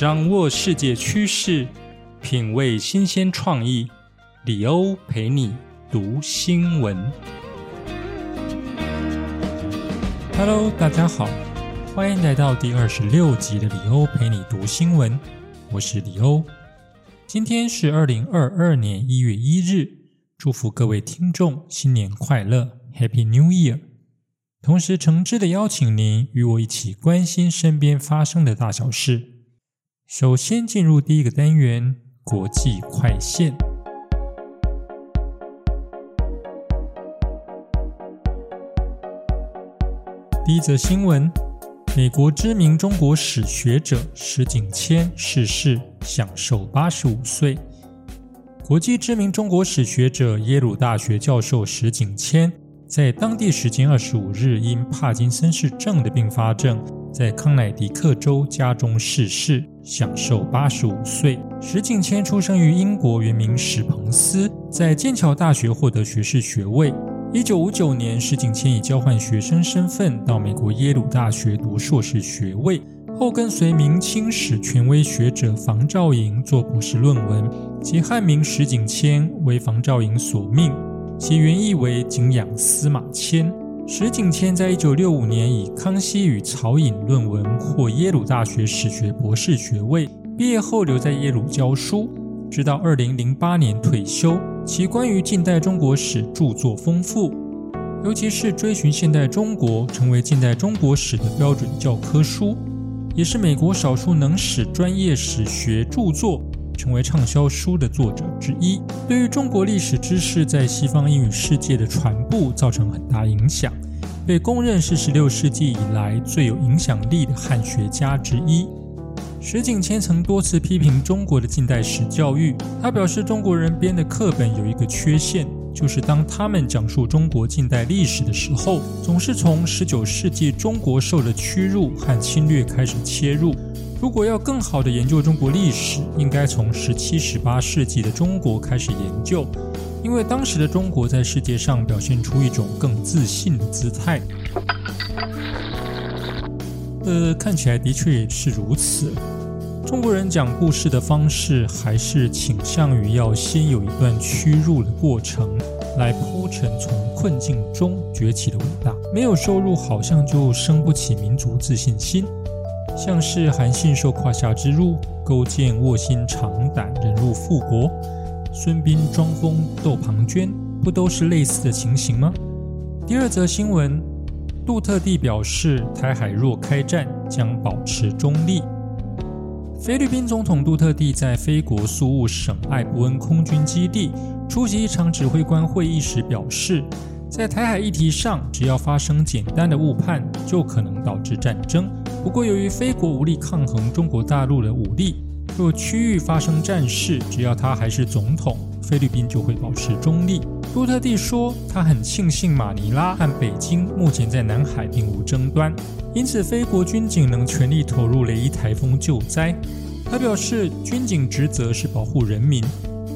掌握世界趋势，品味新鲜创意。李欧陪你读新闻。Hello，大家好，欢迎来到第二十六集的李欧陪你读新闻。我是李欧，今天是二零二二年一月一日，祝福各位听众新年快乐，Happy New Year！同时，诚挚的邀请您与我一起关心身边发生的大小事。首先进入第一个单元——国际快线。第一则新闻：美国知名中国史学者石景谦逝世，享寿八十五岁。国际知名中国史学者、耶鲁大学教授石景谦，在当地时间二十五日因帕金森氏症的并发症，在康乃狄克州家中逝世。享寿八十五岁。石景谦出生于英国，原名史彭斯，在剑桥大学获得学士学位。一九五九年，石景谦以交换学生身份到美国耶鲁大学读硕士学位，后跟随明清史权威学者房兆莹做博士论文，其汉名石景谦为房兆莹所命，其原意为景仰司马迁。石景谦在一九六五年以《康熙与曹寅》论文获耶鲁大学史学博士学位，毕业后留在耶鲁教书，直到二零零八年退休。其关于近代中国史著作丰富，尤其是《追寻现代中国》成为近代中国史的标准教科书，也是美国少数能使专业史学著作成为畅销书的作者之一。对于中国历史知识在西方英语世界的传播造成很大影响。被公认是16世纪以来最有影响力的汉学家之一。石景谦曾多次批评中国的近代史教育。他表示，中国人编的课本有一个缺陷，就是当他们讲述中国近代历史的时候，总是从19世纪中国受的屈辱和侵略开始切入。如果要更好的研究中国历史，应该从17、18世纪的中国开始研究。因为当时的中国在世界上表现出一种更自信的姿态，呃，看起来的确也是如此。中国人讲故事的方式还是倾向于要先有一段屈辱的过程，来铺陈从困境中崛起的伟大。没有收入，好像就生不起民族自信心。像是韩信受胯下之辱，勾践卧薪尝胆，忍辱复国。孙膑装疯斗庞涓，不都是类似的情形吗？第二则新闻，杜特地表示，台海若开战，将保持中立。菲律宾总统杜特地在菲国苏务省艾伯恩空军基地出席一场指挥官会议时表示，在台海议题上，只要发生简单的误判，就可能导致战争。不过，由于菲国无力抗衡中国大陆的武力。若区域发生战事，只要他还是总统，菲律宾就会保持中立。杜特地说，他很庆幸马尼拉和北京目前在南海并无争端，因此菲国军警能全力投入雷伊台风救灾。他表示，军警职责是保护人民，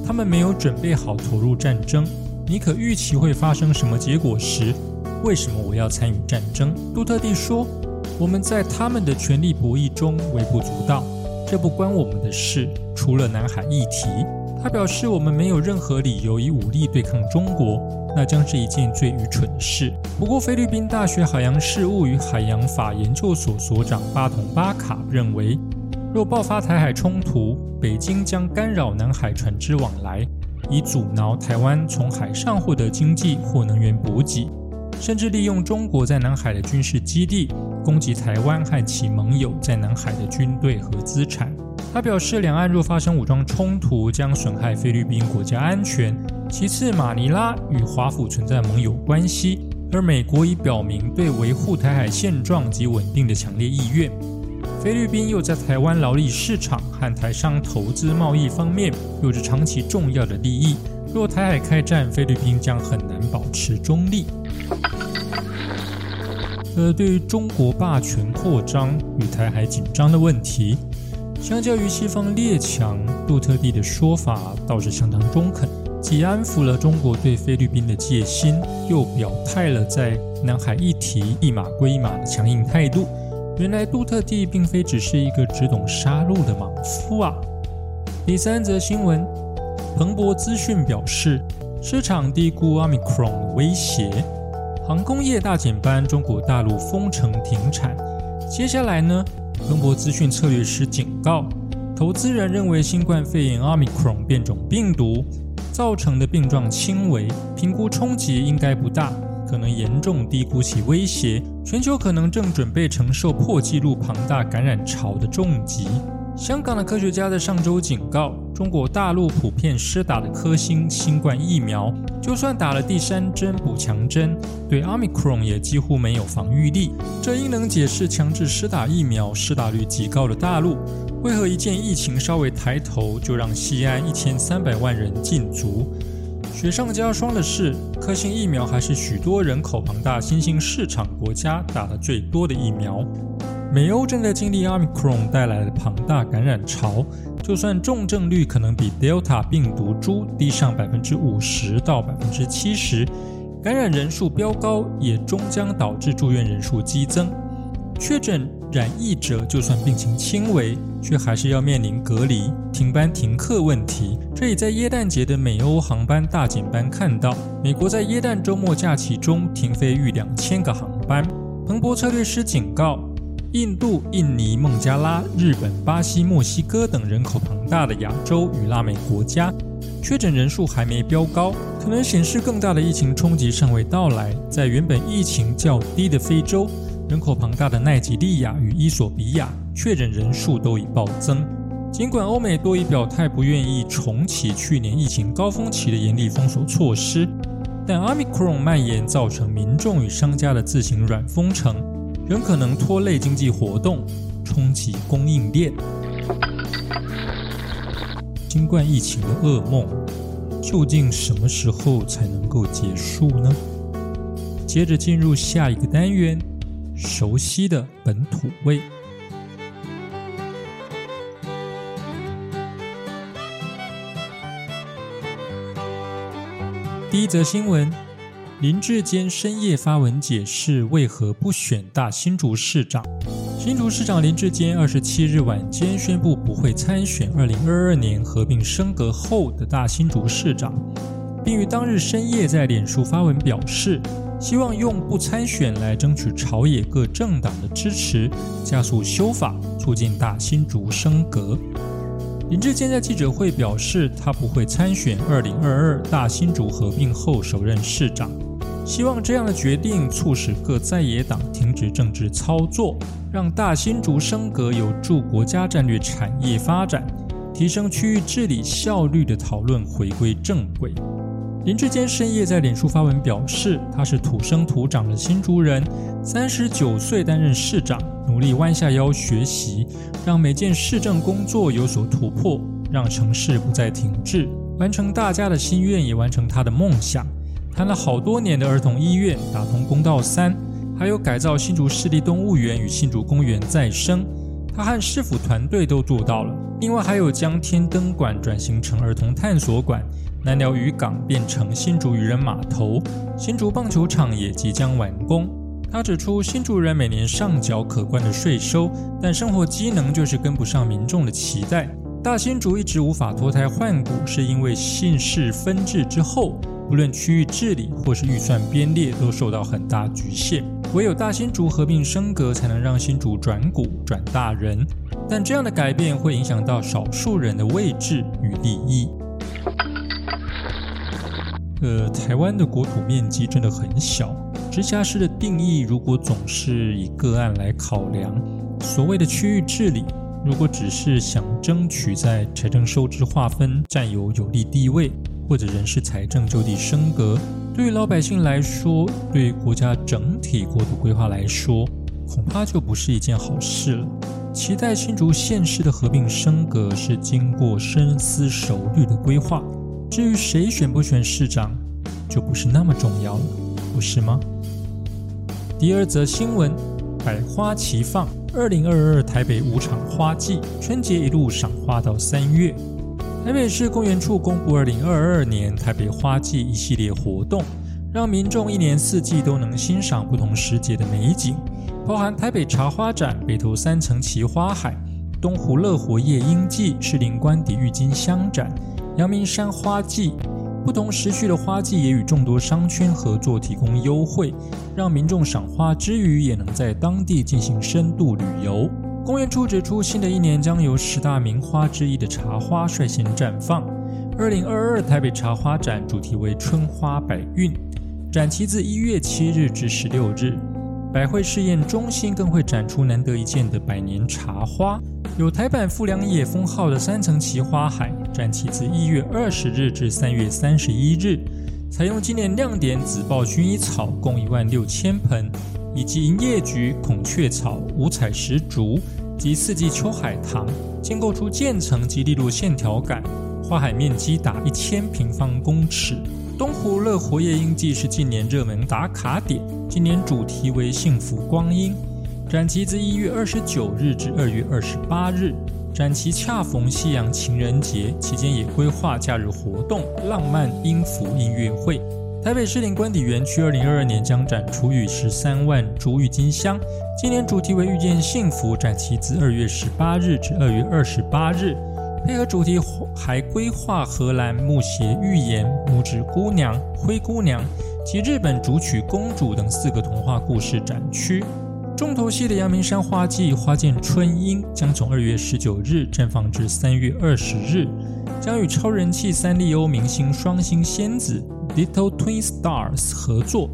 他们没有准备好投入战争。你可预期会发生什么结果时，为什么我要参与战争？杜特地说，我们在他们的权力博弈中微不足道。这不关我们的事。除了南海议题，他表示我们没有任何理由以武力对抗中国，那将是一件最愚蠢的事。不过，菲律宾大学海洋事务与海洋法研究所所长巴同巴卡认为，若爆发台海冲突，北京将干扰南海船只往来，以阻挠台湾从海上获得经济或能源补给。甚至利用中国在南海的军事基地攻击台湾和其盟友在南海的军队和资产。他表示，两岸若发生武装冲突，将损害菲律宾国家安全。其次，马尼拉与华府存在盟友关系，而美国已表明对维护台海现状及稳定的强烈意愿。菲律宾又在台湾劳力市场和台商投资贸易方面有着长期重要的利益。若台海开战，菲律宾将很难保持中立。呃，对于中国霸权扩张与台海紧张的问题，相较于西方列强，杜特地的说法倒是相当中肯，既安抚了中国对菲律宾的戒心，又表态了在南海议题一码归一码的强硬态度，原来杜特地并非只是一个只懂杀戮的莽夫啊！第三则新闻，彭博资讯表示，市场低估 Omicron 威胁，航空业大减班，中国大陆封城停产。接下来呢？彭博资讯策略师警告，投资人认为新冠肺炎 Omicron 变种病毒造成的病状轻微，评估冲击应该不大。可能严重低估其威胁，全球可能正准备承受破纪录庞大感染潮的重击。香港的科学家在上周警告，中国大陆普遍施打的科兴新冠疫苗，就算打了第三针补强针，对 Omicron 也几乎没有防御力。这应能解释强制施打疫苗、施打率极高的大陆，为何一见疫情稍微抬头，就让西安一千三百万人禁足。雪上加霜的是，科兴疫苗还是许多人口庞大、新兴市场国家打的最多的疫苗。美欧正在经历 Omicron 带来的庞大感染潮，就算重症率可能比 Delta 病毒株低上百分之五十到百分之七十，感染人数飙高也终将导致住院人数激增。确诊染疫者就算病情轻微，却还是要面临隔离、停班停课问题。这已在耶诞节的美欧航班大减班看到。美国在耶诞周末假期中停飞逾两千个航班。彭博策略师警告，印度、印尼、孟加拉、日本、巴西、墨西哥等人口庞大的亚洲与拉美国家，确诊人数还没飙高，可能显示更大的疫情冲击尚未到来。在原本疫情较低的非洲。人口庞大的奈及利亚与伊索比亚确诊人数都已暴增。尽管欧美多已表态不愿意重启去年疫情高峰期的严厉封锁措施，但 Omicron 蔓延造成民众与商家的自行软封城，仍可能拖累经济活动，冲击供应链。新冠疫情的噩梦究竟什么时候才能够结束呢？接着进入下一个单元。熟悉的本土味。第一则新闻：林志坚深夜发文解释为何不选大新竹市长。新竹市长林志坚二十七日晚间宣布不会参选二零二二年合并升格后的大新竹市长，并于当日深夜在脸书发文表示。希望用不参选来争取朝野各政党的支持，加速修法，促进大新竹升格。林志坚在记者会表示，他不会参选二零二二大新竹合并后首任市长，希望这样的决定促使各在野党停止政治操作，让大新竹升格有助国家战略产业发展，提升区域治理效率的讨论回归正轨。林志坚深夜在脸书发文表示，他是土生土长的新竹人，三十九岁担任市长，努力弯下腰学习，让每件市政工作有所突破，让城市不再停滞，完成大家的心愿，也完成他的梦想。谈了好多年的儿童医院打通公道三，还有改造新竹市立动物园与新竹公园再生，他和市府团队都做到了。另外还有将天灯馆转型成儿童探索馆。南寮渔港变成新竹渔人码头，新竹棒球场也即将完工。他指出，新竹人每年上缴可观的税收，但生活机能就是跟不上民众的期待。大新竹一直无法脱胎换骨，是因为姓氏分治之后，不论区域治理或是预算编列，都受到很大局限。唯有大新竹合并升格，才能让新竹转股转大人。但这样的改变会影响到少数人的位置与利益。呃，台湾的国土面积真的很小，直辖市的定义如果总是以个案来考量，所谓的区域治理，如果只是想争取在财政收支划分占有有利地位，或者人事财政就地升格，对于老百姓来说，对国家整体国土规划来说，恐怕就不是一件好事了。期待新竹县市的合并升格是经过深思熟虑的规划。至于谁选不选市长，就不是那么重要了，不是吗？第二则新闻：百花齐放，二零二二台北五场花季，春节一路赏花到三月。台北市公园处公布二零二二年台北花季一系列活动，让民众一年四季都能欣赏不同时节的美景。包含台北茶花展、北投三层奇花海、东湖乐活夜莺季、士林官邸郁金香展、阳明山花季。不同时序的花季也与众多商圈合作，提供优惠，让民众赏花之余，也能在当地进行深度旅游。公园处指出，新的一年将由十大名花之一的茶花率先绽放。二零二二台北茶花展主题为“春花百韵”，展期自一月七日至十六日。百汇试验中心更会展出难得一见的百年茶花，有台版富良野封号的三层奇花海，展期自一月二十日至三月三十一日，采用今年亮点紫豹薰衣草共一万六千盆，以及银叶菊、孔雀草、五彩石竹及四季秋海棠，建构出渐层及利落线条感，花海面积达一千平方公尺。东湖乐活夜莺季是近年热门打卡点，今年主题为幸福光阴，展期自一月二十九日至二月二十八日，展期恰逢西洋情人节期间，也规划假日活动浪漫音符音乐会。台北市林官邸园区二零二二年将展出逾十三万株郁金香，今年主题为遇见幸福，展期自二月十八日至二月二十八日。配合主题，还规划荷兰木鞋寓言、拇指姑娘、灰姑娘及日本竹取公主等四个童话故事展区。重头戏的阳明山花季花见春樱将从二月十九日绽放至三月二十日，将与超人气三丽鸥明星双星仙子 Little Twin Stars 合作，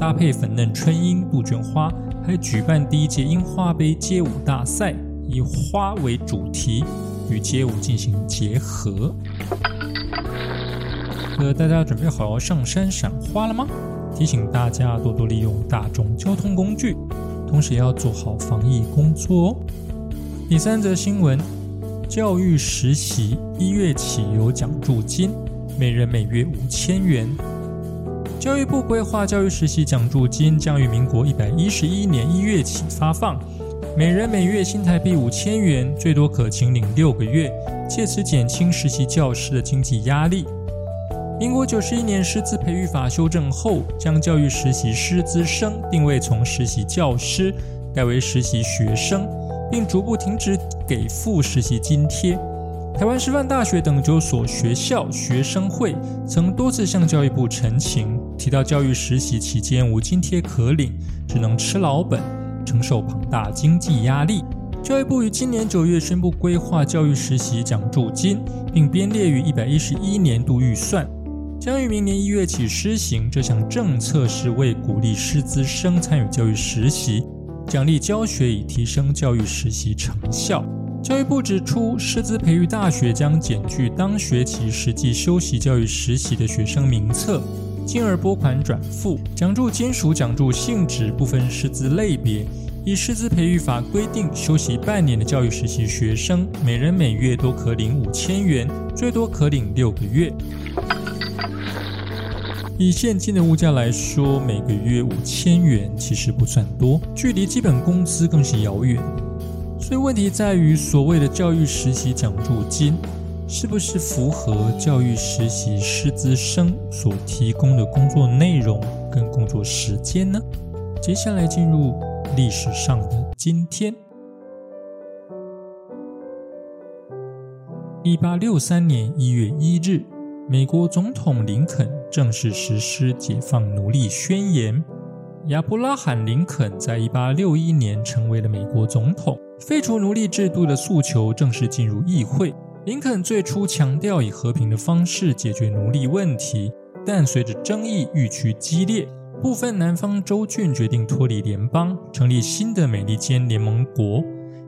搭配粉嫩春樱、杜鹃花，还举办第一届樱花杯街舞大赛，以花为主题。与街舞进行结合。呃，大家准备好要上山赏花了吗？提醒大家多多利用大众交通工具，同时也要做好防疫工作哦。第三则新闻：教育实习一月起有奖助金，每人每月五千元。教育部规划教育实习奖助金将于民国一百一十一年一月起发放。每人每月新台币五千元，最多可请领六个月，借此减轻实习教师的经济压力。民国九十一年师资培育法修正后，将教育实习师资生定位从实习教师改为实习学生，并逐步停止给付实习津贴。台湾师范大学等九所学校学生会曾多次向教育部陈情，提到教育实习期间无津贴可领，只能吃老本。承受庞大经济压力，教育部于今年九月宣布规划教育实习奖助金，并编列于一百一十一年度预算，将于明年一月起施行。这项政策是为鼓励师资生参与教育实习，奖励教学以提升教育实习成效。教育部指出，师资培育大学将减去当学期实际修习教育实习的学生名册。进而拨款转付奖助金属奖助性质不分师资类别，以师资培育法规定，休息半年的教育实习学生，每人每月都可领五千元，最多可领六个月。以现今的物价来说，每个月五千元其实不算多，距离基本工资更是遥远。所以问题在于，所谓的教育实习奖助金。是不是符合教育实习师资生所提供的工作内容跟工作时间呢？接下来进入历史上的今天。一八六三年一月一日，美国总统林肯正式实施解放奴隶宣言。亚伯拉罕·林肯在一八六一年成为了美国总统，废除奴隶制度的诉求正式进入议会。林肯最初强调以和平的方式解决奴隶问题，但随着争议愈趋激烈，部分南方州郡决定脱离联邦，成立新的美利坚联盟国，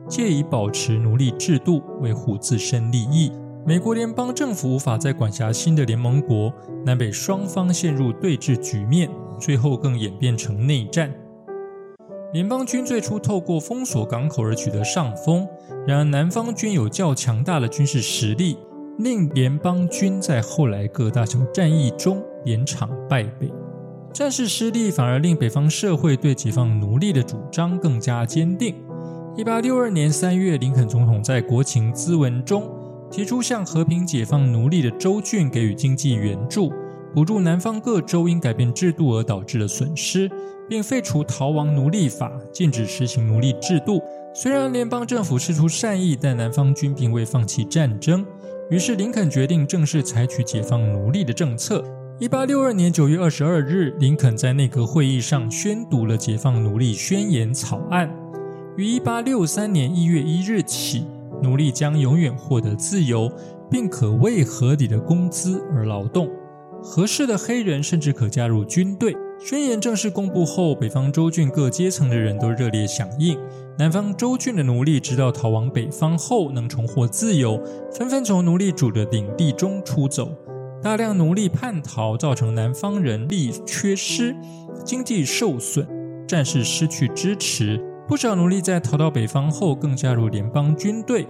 借以保持奴隶制度，维护自身利益。美国联邦政府无法再管辖新的联盟国，南北双方陷入对峙局面，最后更演变成内战。联邦军最初透过封锁港口而取得上风，然而南方军有较强大的军事实力，令联邦军在后来各大小战役中连场败北。战事失利反而令北方社会对解放奴隶的主张更加坚定。一八六二年三月，林肯总统在国情咨文中提出向和平解放奴隶的州郡给予经济援助，补助南方各州因改变制度而导致的损失。并废除逃亡奴隶法，禁止实行奴隶制度。虽然联邦政府施出善意，但南方军并未放弃战争。于是林肯决定正式采取解放奴隶的政策。一八六二年九月二十二日，林肯在内阁会议上宣读了解放奴隶宣言草案。于一八六三年一月一日起，奴隶将永远获得自由，并可为合理的工资而劳动。合适的黑人甚至可加入军队。宣言正式公布后，北方州郡各阶层的人都热烈响应。南方州郡的奴隶知道逃往北方后能重获自由，纷纷从奴隶主的领地中出走。大量奴隶叛逃，造成南方人力缺失，经济受损，战士失去支持。不少奴隶在逃到北方后，更加入联邦军队。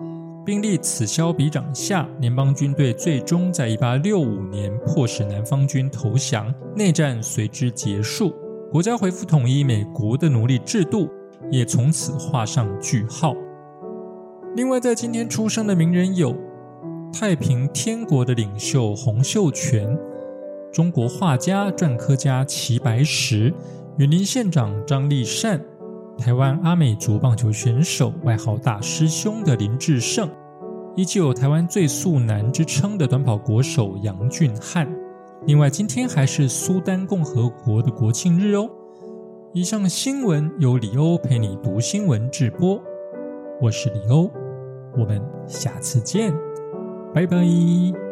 兵力此消彼长下，联邦军队最终在1865年迫使南方军投降，内战随之结束，国家恢复统一，美国的奴隶制度也从此画上句号。另外，在今天出生的名人有太平天国的领袖洪秀全、中国画家、篆刻家齐白石、云林县长张立善。台湾阿美族棒球选手，外号大师兄的林志胜，依旧有台湾最速男之称的短跑国手杨俊翰。另外，今天还是苏丹共和国的国庆日哦。以上新闻由李欧陪你读新闻直播，我是李欧，我们下次见，拜拜。